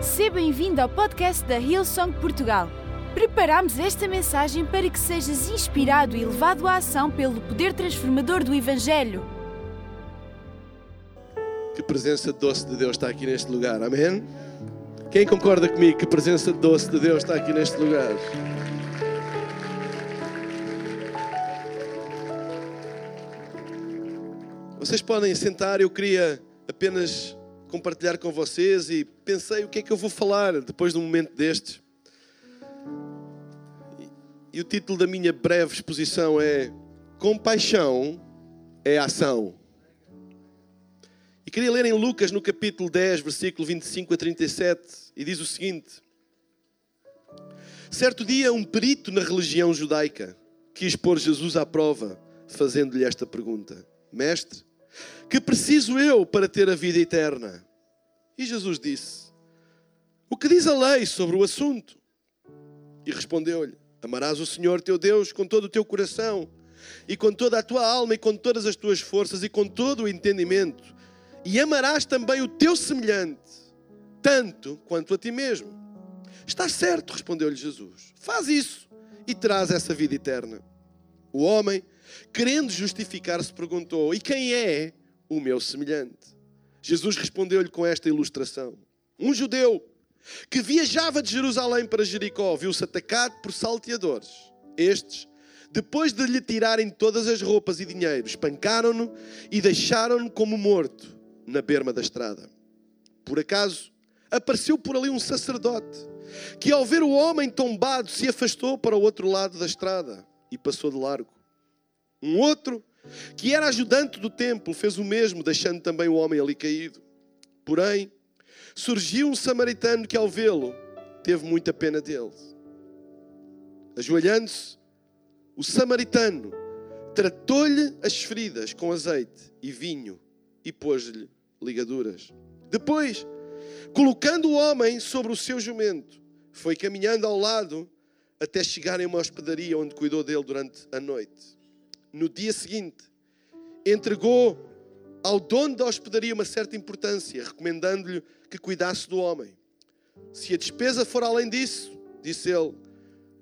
Seja bem-vindo ao podcast da Hillsong Portugal. Preparamos esta mensagem para que sejas inspirado e levado à ação pelo poder transformador do Evangelho. Que presença doce de Deus está aqui neste lugar, amém? Quem concorda comigo que presença doce de Deus está aqui neste lugar? Vocês podem sentar, eu queria apenas compartilhar com vocês e pensei o que é que eu vou falar depois de um momento destes. E o título da minha breve exposição é Compaixão é ação. E queria ler em Lucas no capítulo 10, versículo 25 a 37, e diz o seguinte: Certo dia, um perito na religião judaica quis pôr Jesus à prova, fazendo-lhe esta pergunta: Mestre, que preciso eu para ter a vida eterna? E Jesus disse: O que diz a lei sobre o assunto? E respondeu-lhe: Amarás o Senhor teu Deus com todo o teu coração, e com toda a tua alma, e com todas as tuas forças, e com todo o entendimento. E amarás também o teu semelhante, tanto quanto a ti mesmo. Está certo, respondeu-lhe Jesus. Faz isso e terás essa vida eterna. O homem, querendo justificar-se, perguntou: E quem é o meu semelhante? Jesus respondeu-lhe com esta ilustração: Um judeu que viajava de Jerusalém para Jericó viu-se atacado por salteadores. Estes, depois de lhe tirarem todas as roupas e dinheiro, espancaram-no e deixaram-no como morto na berma da estrada. Por acaso, apareceu por ali um sacerdote que, ao ver o homem tombado, se afastou para o outro lado da estrada e passou de largo. Um outro que era ajudante do templo, fez o mesmo, deixando também o homem ali caído. Porém, surgiu um samaritano que, ao vê-lo, teve muita pena dele. Ajoelhando-se, o samaritano tratou-lhe as feridas com azeite e vinho e pôs-lhe ligaduras. Depois, colocando o homem sobre o seu jumento, foi caminhando ao lado até chegar em uma hospedaria onde cuidou dele durante a noite no dia seguinte, entregou ao dono da hospedaria uma certa importância, recomendando-lhe que cuidasse do homem. Se a despesa for além disso, disse ele,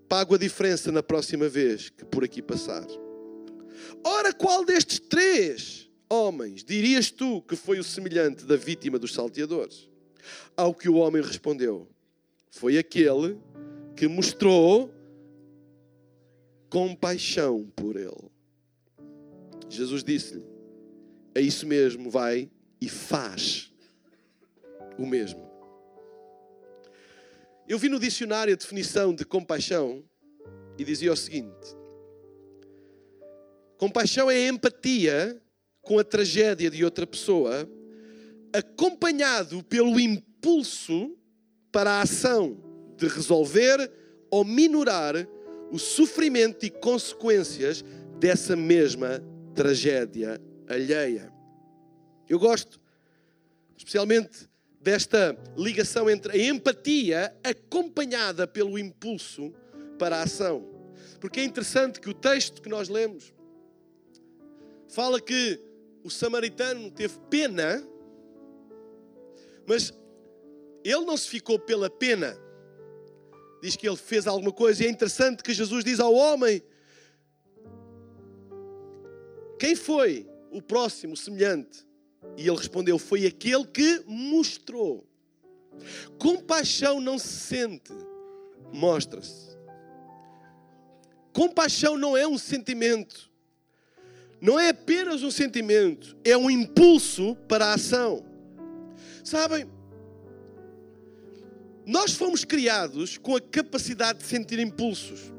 pago a diferença na próxima vez que por aqui passar. Ora, qual destes três homens dirias tu que foi o semelhante da vítima dos salteadores? Ao que o homem respondeu: Foi aquele que mostrou compaixão por ele. Jesus disse-lhe: É isso mesmo, vai e faz o mesmo. Eu vi no dicionário a definição de compaixão e dizia o seguinte: Compaixão é empatia com a tragédia de outra pessoa, acompanhado pelo impulso para a ação de resolver ou minorar o sofrimento e consequências dessa mesma tragédia alheia. Eu gosto, especialmente, desta ligação entre a empatia acompanhada pelo impulso para a ação. Porque é interessante que o texto que nós lemos fala que o samaritano teve pena, mas ele não se ficou pela pena. Diz que ele fez alguma coisa, e é interessante que Jesus diz ao homem quem foi o próximo semelhante? E ele respondeu: Foi aquele que mostrou. Compaixão não se sente, mostra-se. Compaixão não é um sentimento, não é apenas um sentimento, é um impulso para a ação. Sabem, nós fomos criados com a capacidade de sentir impulsos.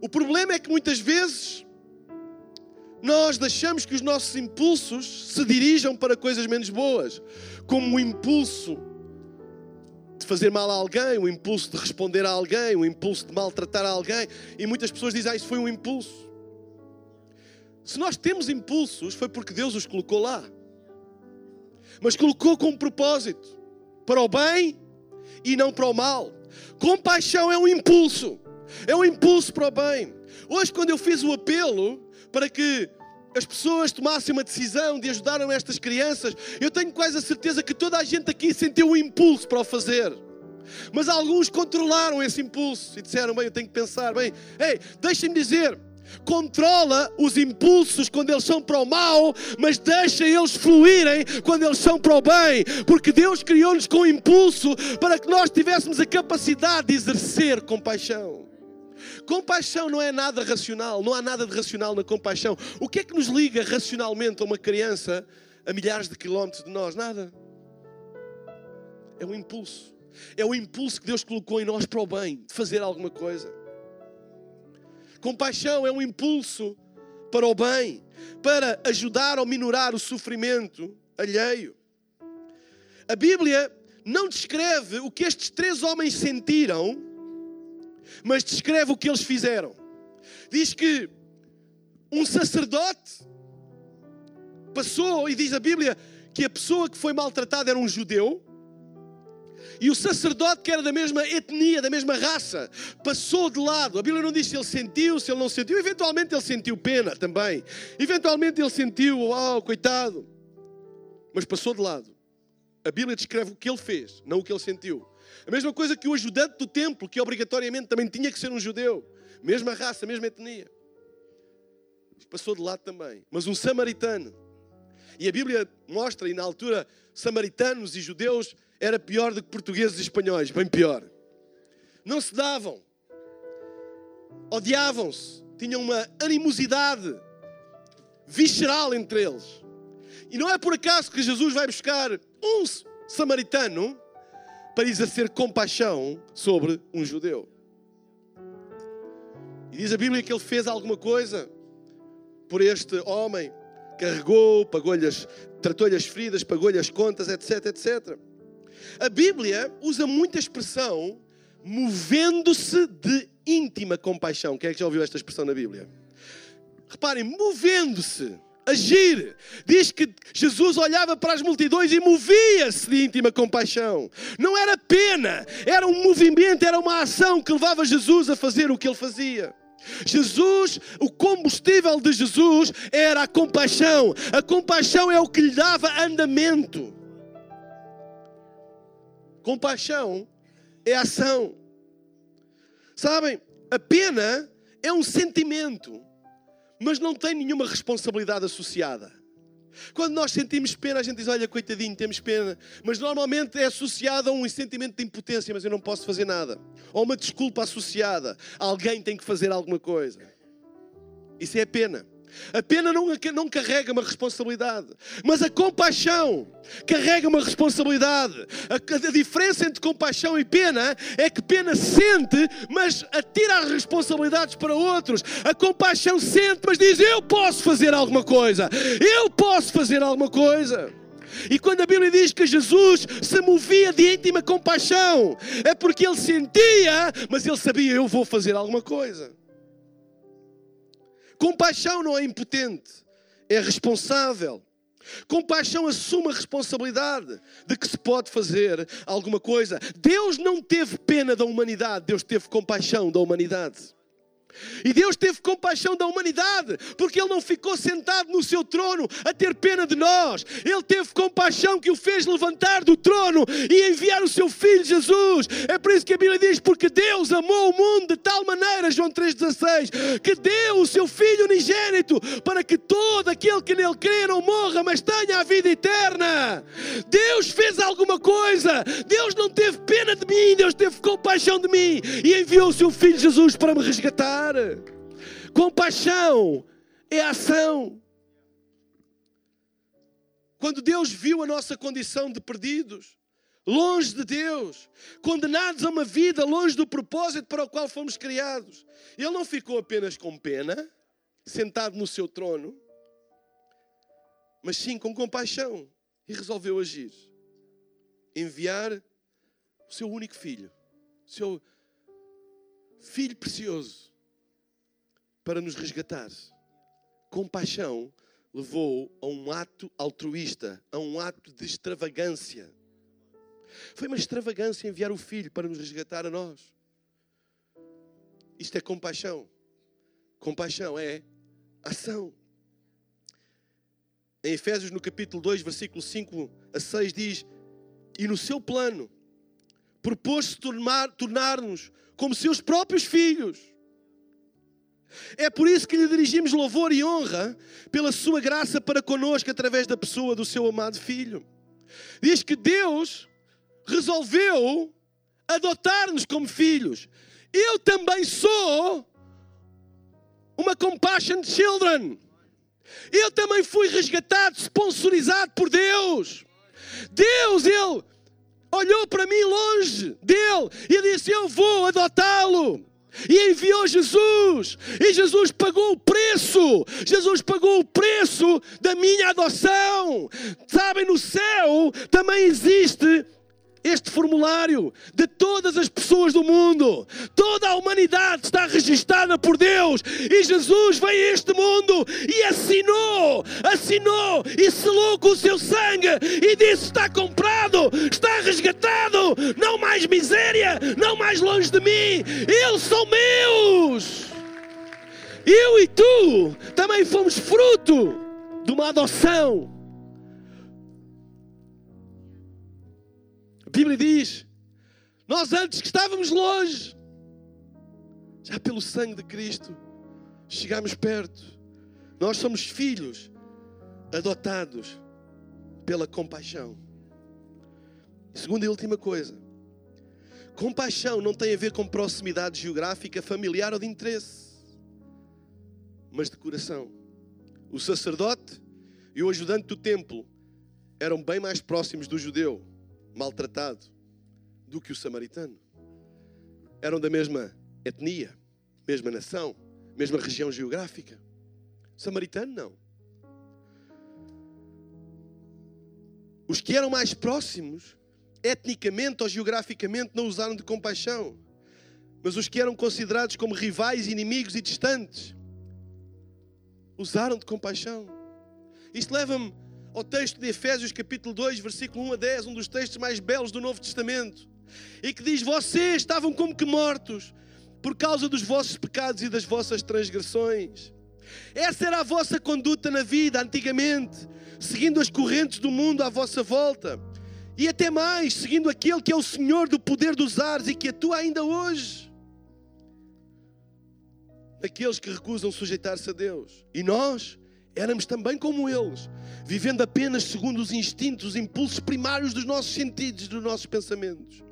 O problema é que muitas vezes nós deixamos que os nossos impulsos se dirijam para coisas menos boas, como o impulso de fazer mal a alguém, o impulso de responder a alguém, o impulso de maltratar alguém, e muitas pessoas dizem: ah, isso foi um impulso. Se nós temos impulsos, foi porque Deus os colocou lá. Mas colocou com um propósito, para o bem e não para o mal. Compaixão é um impulso, é um impulso para o bem. Hoje, quando eu fiz o apelo, para que as pessoas tomassem uma decisão de ajudar estas crianças, eu tenho quase a certeza que toda a gente aqui sentiu o impulso para o fazer. Mas alguns controlaram esse impulso e disseram: Bem, eu tenho que pensar, bem, ei, deixem-me dizer, controla os impulsos quando eles são para o mal, mas deixa eles fluírem quando eles são para o bem, porque Deus criou-nos com impulso para que nós tivéssemos a capacidade de exercer compaixão. Compaixão não é nada racional, não há nada de racional na compaixão. O que é que nos liga racionalmente a uma criança a milhares de quilómetros de nós? Nada. É um impulso. É o impulso que Deus colocou em nós para o bem, de fazer alguma coisa. Compaixão é um impulso para o bem, para ajudar ou minorar o sofrimento alheio. A Bíblia não descreve o que estes três homens sentiram, mas descreve o que eles fizeram. Diz que um sacerdote passou, e diz a Bíblia que a pessoa que foi maltratada era um judeu, e o sacerdote, que era da mesma etnia, da mesma raça, passou de lado. A Bíblia não diz se ele sentiu, se ele não sentiu. Eventualmente ele sentiu pena também. Eventualmente ele sentiu, oh, coitado. Mas passou de lado. A Bíblia descreve o que ele fez, não o que ele sentiu. A mesma coisa que o ajudante do templo, que obrigatoriamente também tinha que ser um judeu. Mesma raça, mesma etnia. Passou de lado também. Mas um samaritano. E a Bíblia mostra, e na altura, samaritanos e judeus era pior do que portugueses e espanhóis, bem pior. Não se davam, odiavam-se, tinham uma animosidade visceral entre eles. E não é por acaso que Jesus vai buscar um samaritano para exercer compaixão sobre um judeu. E diz a Bíblia que ele fez alguma coisa por este homem, carregou, pagou-lhe tratou-lhe as feridas, pagou-lhe as contas, etc, etc. A Bíblia usa muita expressão movendo-se de íntima compaixão. Quem é que já ouviu esta expressão na Bíblia? Reparem, movendo-se, agir. Diz que Jesus olhava para as multidões e movia-se de íntima compaixão. Não era pena, era um movimento, era uma ação que levava Jesus a fazer o que ele fazia. Jesus, o combustível de Jesus era a compaixão. A compaixão é o que lhe dava andamento. Compaixão é ação. Sabem, a pena é um sentimento, mas não tem nenhuma responsabilidade associada. Quando nós sentimos pena, a gente diz: Olha, coitadinho, temos pena. Mas normalmente é associado a um sentimento de impotência, mas eu não posso fazer nada. Ou uma desculpa associada. Alguém tem que fazer alguma coisa. Isso é pena. A pena não, não carrega uma responsabilidade, mas a compaixão carrega uma responsabilidade. A, a, diferença entre compaixão e pena é que pena sente, mas atira as responsabilidades para outros. A compaixão sente, mas diz: Eu posso fazer alguma coisa, eu posso fazer alguma coisa. E quando a Bíblia diz que Jesus se movia de íntima compaixão, é porque ele sentia, mas ele sabia: Eu vou fazer alguma coisa. Compaixão não é impotente, é responsável. Compaixão assume a responsabilidade de que se pode fazer alguma coisa. Deus não teve pena da humanidade, Deus teve compaixão da humanidade. E Deus teve compaixão da humanidade, porque Ele não ficou sentado no seu trono a ter pena de nós. Ele teve compaixão que o fez levantar do trono e enviar o seu Filho Jesus. É por isso que a Bíblia diz: Porque Deus amou o mundo de tal maneira, João 3,16, que deu o seu Filho unigênito para que todo aquele que nele crê não morra, mas tenha a vida eterna. Deus fez alguma coisa. Deus não teve pena de mim, Deus teve compaixão de mim e enviou o seu Filho Jesus para me resgatar. Compaixão é ação. Quando Deus viu a nossa condição de perdidos, longe de Deus, condenados a uma vida longe do propósito para o qual fomos criados, Ele não ficou apenas com pena, sentado no seu trono, mas sim com compaixão e resolveu agir. Enviar o seu único filho, o seu filho precioso, para nos resgatar. Compaixão levou a um ato altruísta, a um ato de extravagância. Foi uma extravagância enviar o filho para nos resgatar a nós. Isto é compaixão. Compaixão é ação. Em Efésios, no capítulo 2, versículo 5 a 6, diz: E no seu plano propôs-se tornar-nos como seus próprios filhos. É por isso que lhe dirigimos louvor e honra pela sua graça para conosco através da pessoa do seu amado filho. Diz que Deus resolveu adotar-nos como filhos. Eu também sou uma compassion children. Eu também fui resgatado, sponsorizado por Deus. Deus, Ele olhou para mim longe dele e disse: Eu vou adotá-lo. E enviou Jesus, e Jesus pagou o preço. Jesus pagou o preço da minha adoção. Sabem, no céu também existe este formulário de todas as pessoas do mundo. Toda a humanidade está registada por Deus. E Jesus veio a este mundo e assinou, assinou e selou com o seu sangue e disse: Está comprado, está resgatado. Não mais miséria, não mais longe de mim. Eles são meus. Eu e tu também fomos fruto de uma adoção Bíblia diz: Nós antes que estávamos longe, já pelo sangue de Cristo, chegamos perto. Nós somos filhos adotados pela compaixão. Segunda e última coisa: compaixão não tem a ver com proximidade geográfica, familiar ou de interesse, mas de coração. O sacerdote e o ajudante do templo eram bem mais próximos do judeu maltratado do que o samaritano. Eram da mesma etnia, mesma nação, mesma região geográfica. O samaritano não. Os que eram mais próximos, etnicamente ou geograficamente, não usaram de compaixão. Mas os que eram considerados como rivais, inimigos e distantes, usaram de compaixão. Isto leva-me ao texto de Efésios, capítulo 2, versículo 1 a 10, um dos textos mais belos do Novo Testamento, e que diz: Vocês estavam como que mortos por causa dos vossos pecados e das vossas transgressões. Essa era a vossa conduta na vida antigamente, seguindo as correntes do mundo à vossa volta, e até mais, seguindo aquele que é o Senhor do poder dos ares e que atua ainda hoje. Aqueles que recusam sujeitar-se a Deus. E nós éramos também como eles, vivendo apenas segundo os instintos, os impulsos primários dos nossos sentidos, dos nossos pensamentos.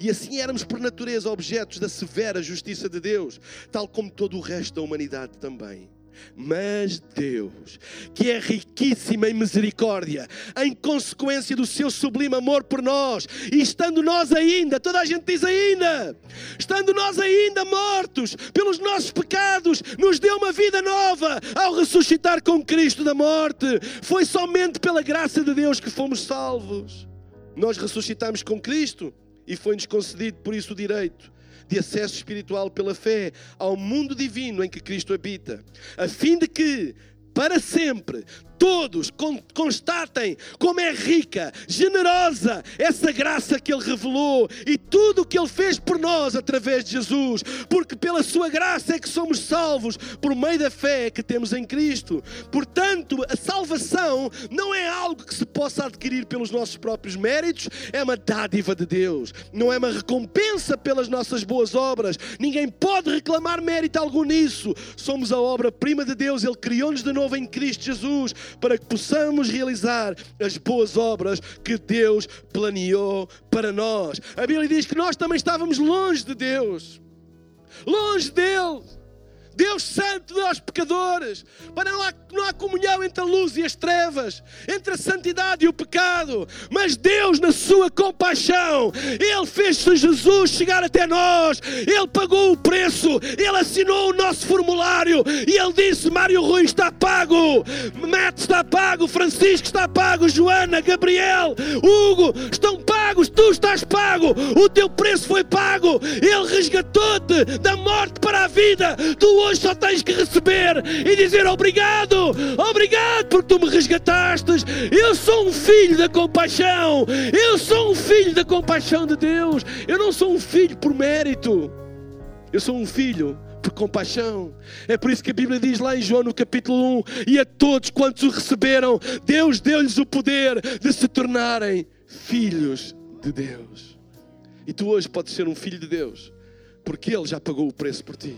E assim éramos por natureza objetos da severa justiça de Deus, tal como todo o resto da humanidade também. Mas Deus, que é riquíssimo em misericórdia, em consequência do seu sublime amor por nós, e estando nós ainda, toda a gente diz ainda, estando nós ainda mortos pelos nossos pecados, nos deu uma vida nova ao ressuscitar com Cristo da morte. Foi somente pela graça de Deus que fomos salvos. Nós ressuscitamos com Cristo e foi-nos concedido por isso o direito de acesso espiritual pela fé ao mundo divino em que Cristo habita, a fim de que, para sempre, todos constatem como é rica, generosa essa graça que Ele revelou e tudo o que Ele fez por nós através de Jesus, porque pela Sua graça é que somos salvos por meio da fé que temos em Cristo. Portanto, a salvação não é algo que se possa adquirir pelos nossos próprios méritos, é uma dádiva de Deus, não é uma recompensa pelas nossas boas obras. Ninguém pode reclamar mérito algum nisso. Somos a obra-prima de Deus, Ele criou-nos de novo em Cristo Jesus para que possamos realizar as boas obras que Deus planeou para nós. A Bíblia diz que nós também estávamos longe de Deus, longe dele. Deus Santo nós pecadores, para não há, não há comunhão entre a luz e as trevas, entre a santidade e o pecado, mas Deus, na sua compaixão, Ele fez Jesus chegar até nós, Ele pagou o preço, Ele assinou o nosso formulário e Ele disse: Mário Rui está pago, Matt está pago, Francisco está pago, Joana, Gabriel, Hugo estão tu estás pago, o teu preço foi pago, Ele resgatou-te da morte para a vida, tu hoje só tens que receber e dizer obrigado, obrigado porque tu me resgataste. Eu sou um filho da compaixão, eu sou um filho da compaixão de Deus. Eu não sou um filho por mérito, eu sou um filho por compaixão. É por isso que a Bíblia diz lá em João no capítulo 1: E a todos quantos o receberam, Deus deu-lhes o poder de se tornarem filhos de Deus. E tu hoje podes ser um filho de Deus, porque Ele já pagou o preço por ti.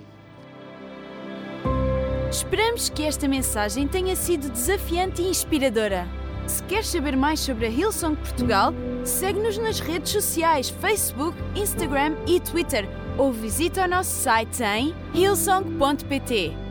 Esperamos que esta mensagem tenha sido desafiante e inspiradora. Se queres saber mais sobre a Hillsong Portugal, segue-nos nas redes sociais Facebook, Instagram e Twitter ou visita o nosso site em hillsong.pt.